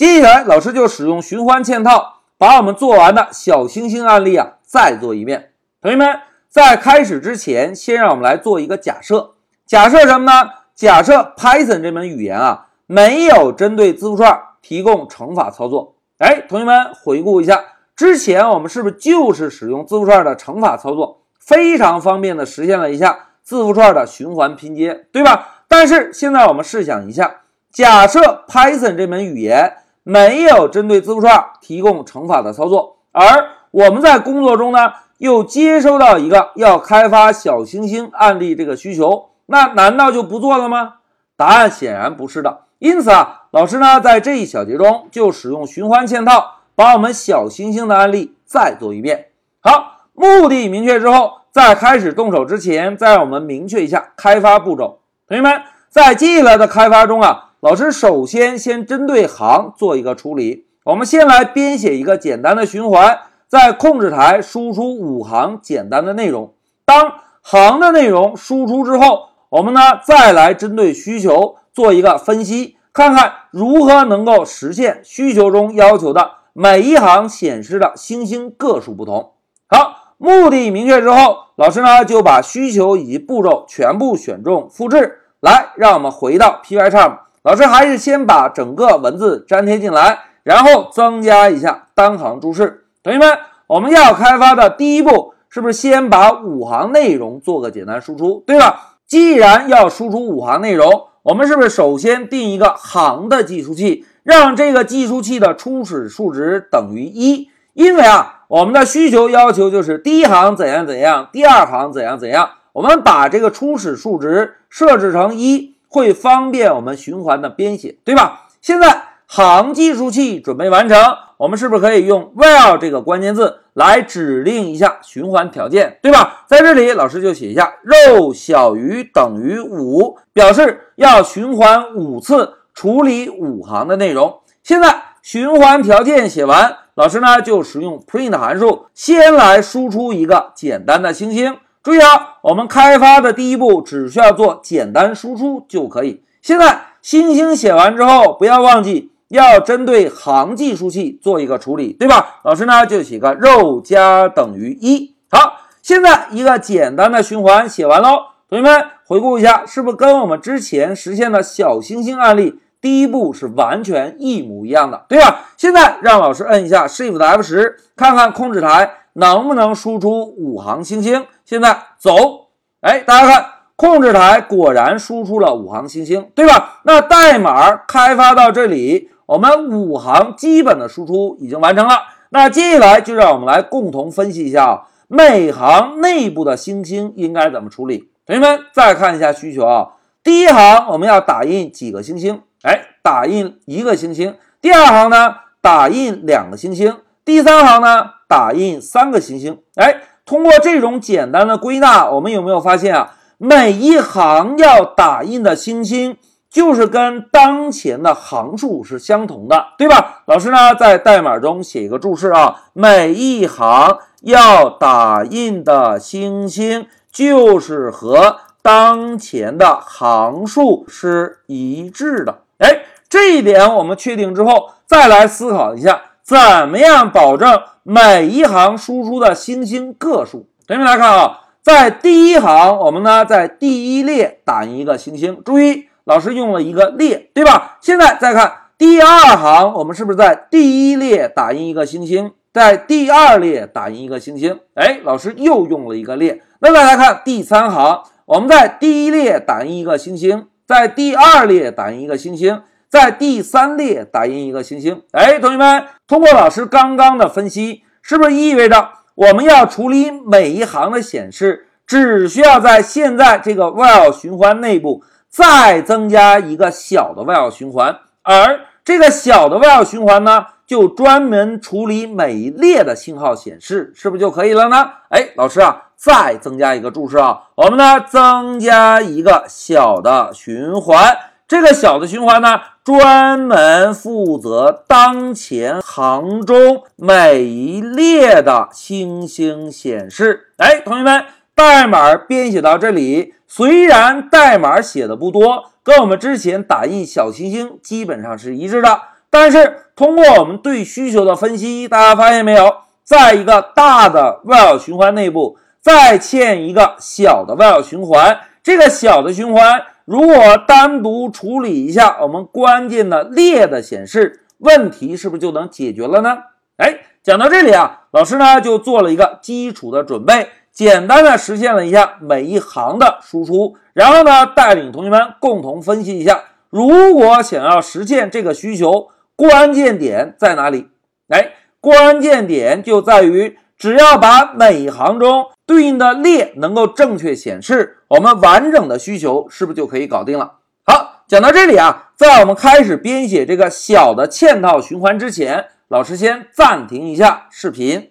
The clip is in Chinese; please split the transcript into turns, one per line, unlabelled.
接下来，老师就使用循环嵌套，把我们做完的小星星案例啊再做一遍。同学们，在开始之前，先让我们来做一个假设。假设什么呢？假设 Python 这门语言啊没有针对字符串提供乘法操作。哎，同学们回顾一下，之前我们是不是就是使用字符串的乘法操作，非常方便的实现了一下字符串的循环拼接，对吧？但是现在我们试想一下，假设 Python 这门语言没有针对字符串提供乘法的操作，而我们在工作中呢又接收到一个要开发小星星案例这个需求，那难道就不做了吗？答案显然不是的。因此啊，老师呢在这一小节中就使用循环嵌套，把我们小星星的案例再做一遍。好，目的明确之后，在开始动手之前，再让我们明确一下开发步骤。同学们，在接下来的开发中啊，老师首先先针对行做一个处理。我们先来编写一个简单的循环，在控制台输出五行简单的内容。当行的内容输出之后，我们呢再来针对需求。做一个分析，看看如何能够实现需求中要求的每一行显示的星星个数不同。好，目的明确之后，老师呢就把需求以及步骤全部选中复制。来，让我们回到 Pycharm，老师还是先把整个文字粘贴进来，然后增加一下单行注释。同学们，我们要开发的第一步是不是先把五行内容做个简单输出？对吧？既然要输出五行内容。我们是不是首先定一个行的计数器，让这个计数器的初始数值等于一？因为啊，我们的需求要求就是第一行怎样怎样，第二行怎样怎样。我们把这个初始数值设置成一，会方便我们循环的编写，对吧？现在行计数器准备完成，我们是不是可以用 while 这个关键字？来指令一下循环条件，对吧？在这里，老师就写一下肉小于等于五，表示要循环五次，处理五行的内容。现在循环条件写完，老师呢就使用 print 函数，先来输出一个简单的星星。注意啊，我们开发的第一步只需要做简单输出就可以。现在星星写完之后，不要忘记。要针对行计数器做一个处理，对吧？老师呢就写个肉加等于一。好，现在一个简单的循环写完喽。同学们回顾一下，是不是跟我们之前实现的小星星案例第一步是完全一模一样的，对吧？现在让老师摁一下 Shift F 十，看看控制台能不能输出五行星星。现在走，哎，大家看，控制台果然输出了五行星星，对吧？那代码开发到这里。我们五行基本的输出已经完成了，那接下来就让我们来共同分析一下啊，每行内部的星星应该怎么处理。同学们再看一下需求啊，第一行我们要打印几个星星？哎，打印一个星星。第二行呢，打印两个星星。第三行呢，打印三个星星。哎，通过这种简单的归纳，我们有没有发现啊，每一行要打印的星星？就是跟当前的行数是相同的，对吧？老师呢，在代码中写一个注释啊，每一行要打印的星星就是和当前的行数是一致的。哎，这一点我们确定之后，再来思考一下，怎么样保证每一行输出的星星个数？同学们来看啊，在第一行，我们呢在第一列打印一个星星，注意。老师用了一个列，对吧？现在再看第二行，我们是不是在第一列打印一个星星，在第二列打印一个星星？哎，老师又用了一个列。那再来看第三行，我们在第一列打印一个星星，在第二列打印一个星星，在第三列打印一个星星。哎，同学们，通过老师刚刚的分析，是不是意味着我们要处理每一行的显示，只需要在现在这个 while 循环内部？再增加一个小的 while 循环，而这个小的 while 循环呢，就专门处理每一列的信号显示，是不是就可以了呢？哎，老师啊，再增加一个注释啊，我们呢增加一个小的循环，这个小的循环呢，专门负责当前行中每一列的星星显示。哎，同学们。代码编写到这里，虽然代码写的不多，跟我们之前打印小星星基本上是一致的，但是通过我们对需求的分析，大家发现没有，在一个大的 while 循环内部，再嵌一个小的 while 循环，这个小的循环如果单独处理一下我们关键的列的显示，问题是不是就能解决了呢？哎，讲到这里啊，老师呢就做了一个基础的准备。简单的实现了一下每一行的输出，然后呢，带领同学们共同分析一下，如果想要实现这个需求，关键点在哪里？哎，关键点就在于，只要把每一行中对应的列能够正确显示，我们完整的需求是不是就可以搞定了？好，讲到这里啊，在我们开始编写这个小的嵌套循环之前，老师先暂停一下视频。